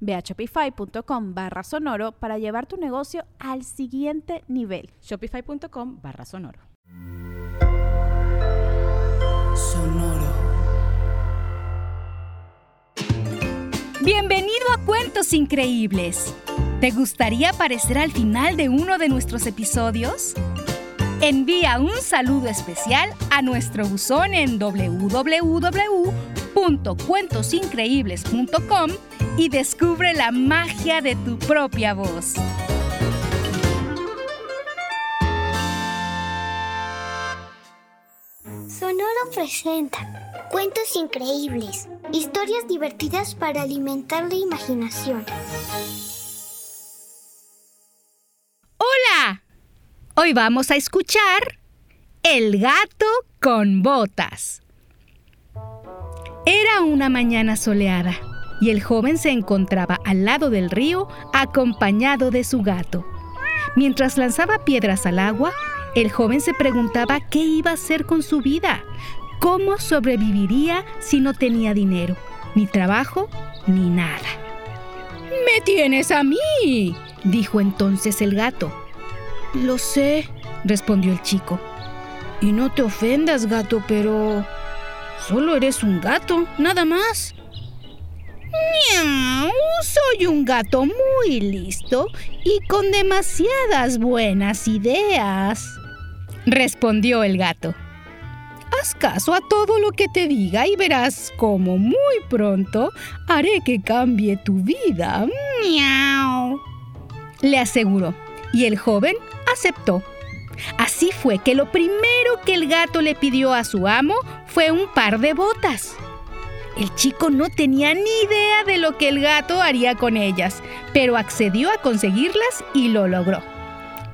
Ve a shopify.com barra sonoro para llevar tu negocio al siguiente nivel. Shopify.com barra sonoro. Sonoro. Bienvenido a Cuentos Increíbles. ¿Te gustaría aparecer al final de uno de nuestros episodios? Envía un saludo especial a nuestro buzón en www.cuentosincreíbles.com y descubre la magia de tu propia voz. Sonoro presenta Cuentos increíbles, historias divertidas para alimentar la imaginación. Hola, hoy vamos a escuchar El gato con botas. Era una mañana soleada y el joven se encontraba al lado del río acompañado de su gato. Mientras lanzaba piedras al agua, el joven se preguntaba qué iba a hacer con su vida, cómo sobreviviría si no tenía dinero, ni trabajo, ni nada. Me tienes a mí, dijo entonces el gato. Lo sé, respondió el chico. Y no te ofendas, gato, pero... Solo eres un gato, nada más. Soy un gato muy listo y con demasiadas buenas ideas, respondió el gato. Haz caso a todo lo que te diga y verás cómo muy pronto haré que cambie tu vida. Miau. Le aseguró, y el joven aceptó. Así fue que lo primero que el gato le pidió a su amo fue un par de botas. El chico no tenía ni idea de lo que el gato haría con ellas, pero accedió a conseguirlas y lo logró.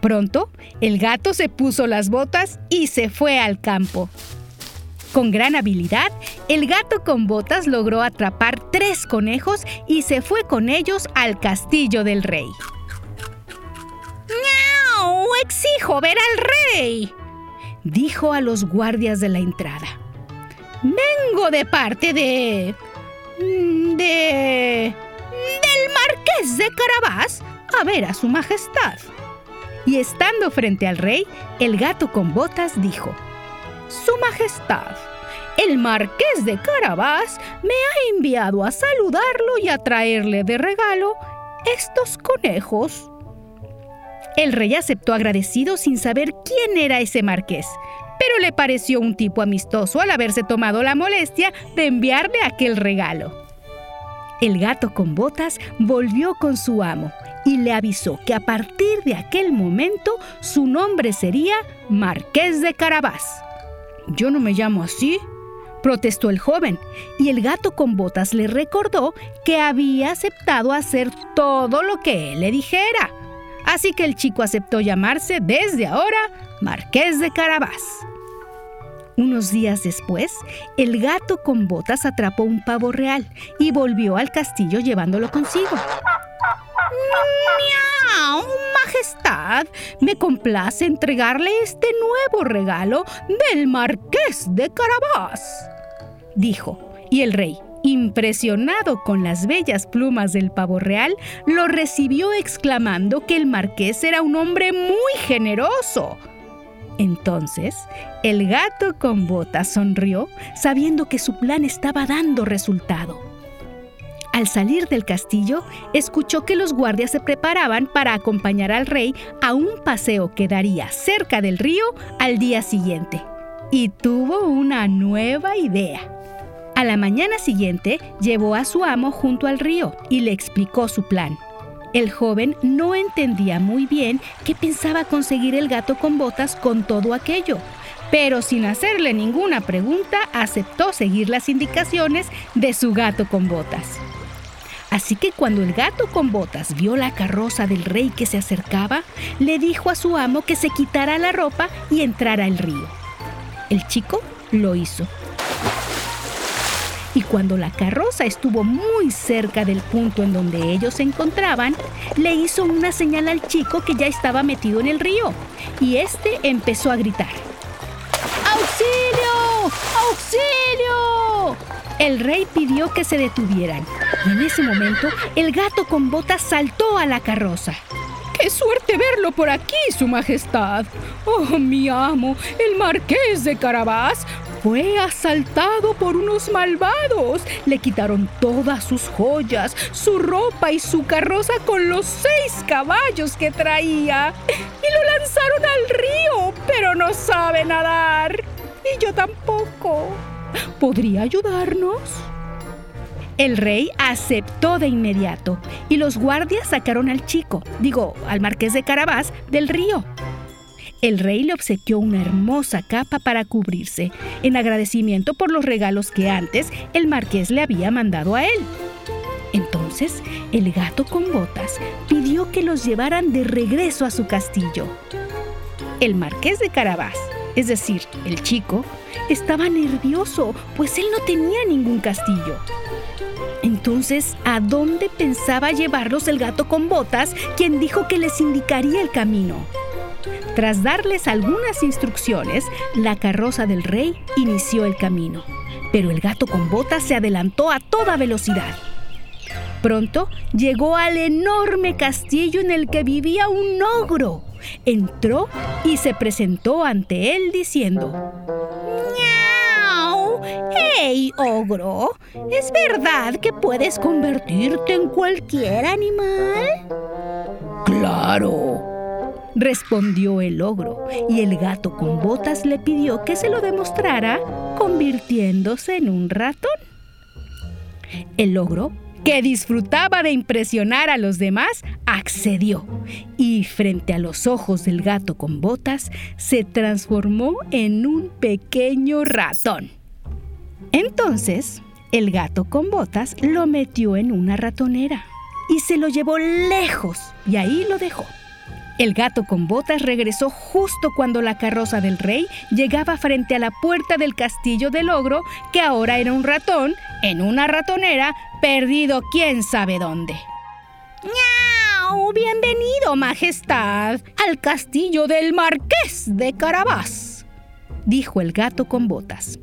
Pronto, el gato se puso las botas y se fue al campo. Con gran habilidad, el gato con botas logró atrapar tres conejos y se fue con ellos al castillo del rey. ¡Miau! ¡Exijo ver al rey! dijo a los guardias de la entrada. Vengo de parte de... Mm, de... del marqués de Carabás a ver a su majestad. Y estando frente al rey, el gato con botas dijo, Su majestad, el marqués de Carabás me ha enviado a saludarlo y a traerle de regalo estos conejos. El rey aceptó agradecido sin saber quién era ese marqués, pero le pareció un tipo amistoso al haberse tomado la molestia de enviarle aquel regalo. El gato con botas volvió con su amo y le avisó que a partir de aquel momento su nombre sería Marqués de Carabás. Yo no me llamo así, protestó el joven, y el gato con botas le recordó que había aceptado hacer todo lo que él le dijera. Así que el chico aceptó llamarse desde ahora Marqués de Carabás. Unos días después, el gato con botas atrapó un pavo real y volvió al castillo llevándolo consigo. ¡Miau! Majestad, me complace entregarle este nuevo regalo del Marqués de Carabás, dijo, y el rey, impresionado con las bellas plumas del pavo real, lo recibió exclamando que el marqués era un hombre muy generoso. Entonces, el gato con botas sonrió, sabiendo que su plan estaba dando resultado. Al salir del castillo, escuchó que los guardias se preparaban para acompañar al rey a un paseo que daría cerca del río al día siguiente. y tuvo una nueva idea. La mañana siguiente llevó a su amo junto al río y le explicó su plan. El joven no entendía muy bien qué pensaba conseguir el gato con botas con todo aquello, pero sin hacerle ninguna pregunta aceptó seguir las indicaciones de su gato con botas. Así que cuando el gato con botas vio la carroza del rey que se acercaba, le dijo a su amo que se quitara la ropa y entrara al río. El chico lo hizo. Y cuando la carroza estuvo muy cerca del punto en donde ellos se encontraban, le hizo una señal al chico que ya estaba metido en el río. Y este empezó a gritar. ¡Auxilio! ¡Auxilio! El rey pidió que se detuvieran y en ese momento el gato con botas saltó a la carroza. ¡Qué suerte verlo por aquí, Su Majestad! ¡Oh, mi amo, el marqués de Carabás! Fue asaltado por unos malvados. Le quitaron todas sus joyas, su ropa y su carroza con los seis caballos que traía. Y lo lanzaron al río, pero no sabe nadar. Y yo tampoco. ¿Podría ayudarnos? El rey aceptó de inmediato y los guardias sacaron al chico, digo, al marqués de Carabás, del río. El rey le obsequió una hermosa capa para cubrirse, en agradecimiento por los regalos que antes el marqués le había mandado a él. Entonces, el gato con botas pidió que los llevaran de regreso a su castillo. El marqués de Carabás, es decir, el chico, estaba nervioso, pues él no tenía ningún castillo. Entonces, ¿a dónde pensaba llevarlos el gato con botas, quien dijo que les indicaría el camino? Tras darles algunas instrucciones, la carroza del rey inició el camino, pero el gato con botas se adelantó a toda velocidad. Pronto llegó al enorme castillo en el que vivía un ogro. Entró y se presentó ante él diciendo, ¡Miau! ¡Hey, ogro! ¿Es verdad que puedes convertirte en cualquier animal? Claro, respondió el ogro, y el gato con botas le pidió que se lo demostrara convirtiéndose en un ratón. El ogro, que disfrutaba de impresionar a los demás, accedió y frente a los ojos del gato con botas se transformó en un pequeño ratón. Entonces, el gato con botas lo metió en una ratonera y se lo llevó lejos y ahí lo dejó. El gato con botas regresó justo cuando la carroza del rey llegaba frente a la puerta del castillo del ogro, que ahora era un ratón, en una ratonera, perdido quién sabe dónde. ¡Miau! Bienvenido, Majestad, al castillo del Marqués de Carabás, dijo el gato con botas.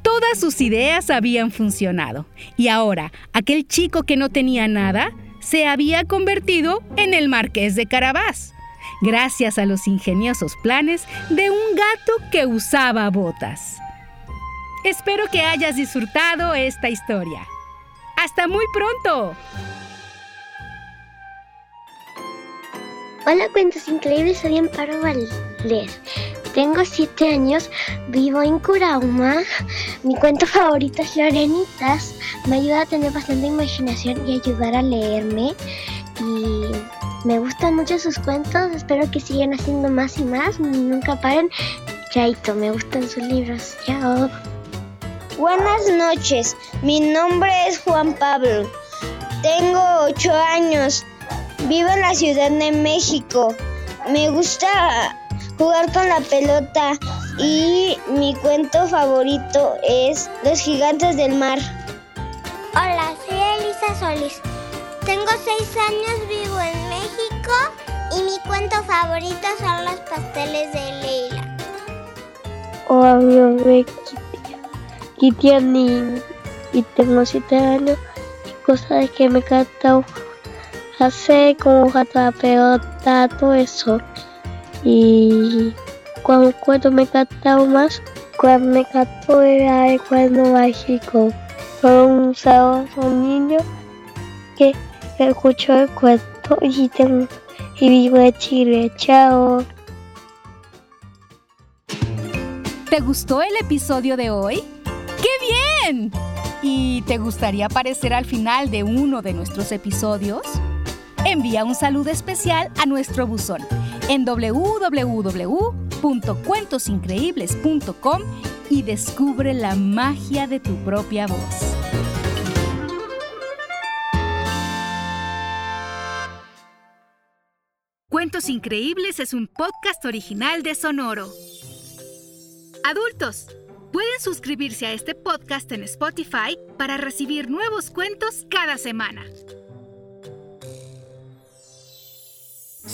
Todas sus ideas habían funcionado, y ahora aquel chico que no tenía nada se había convertido en el marqués de Carabás, gracias a los ingeniosos planes de un gato que usaba botas. Espero que hayas disfrutado esta historia. ¡Hasta muy pronto! Hola, cuentos increíbles, soy Amparo Valdés. Tengo 7 años, vivo en Curauma. Mi cuento favorito es Lorenitas. Me ayuda a tener bastante imaginación y ayudar a leerme. Y me gustan mucho sus cuentos. Espero que sigan haciendo más y más. Nunca paren. Chaito, me gustan sus libros. Chao. Buenas noches. Mi nombre es Juan Pablo. Tengo 8 años. Vivo en la Ciudad de México. Me gusta jugar con la pelota y mi cuento favorito es Los gigantes del mar. Hola, soy Elisa Solís. Tengo seis años, vivo en México y mi cuento favorito son los pasteles de Leila. Hola, mi nombre es y tengo siete años y cosas que me encanta hacer como jugar la pelota, todo eso. Y cuando, me encantaba más, cuando me encantó era el cuento mágico. Fue un un niño que, escuchó el cuento y, tengo, y vivo Chile. Chao. ¿Te gustó el episodio de hoy? ¡Qué bien! ¿Y te gustaría aparecer al final de uno de nuestros episodios? Envía un saludo especial a nuestro buzón en www.cuentosincreíbles.com y descubre la magia de tu propia voz. Cuentos Increíbles es un podcast original de Sonoro. Adultos, pueden suscribirse a este podcast en Spotify para recibir nuevos cuentos cada semana.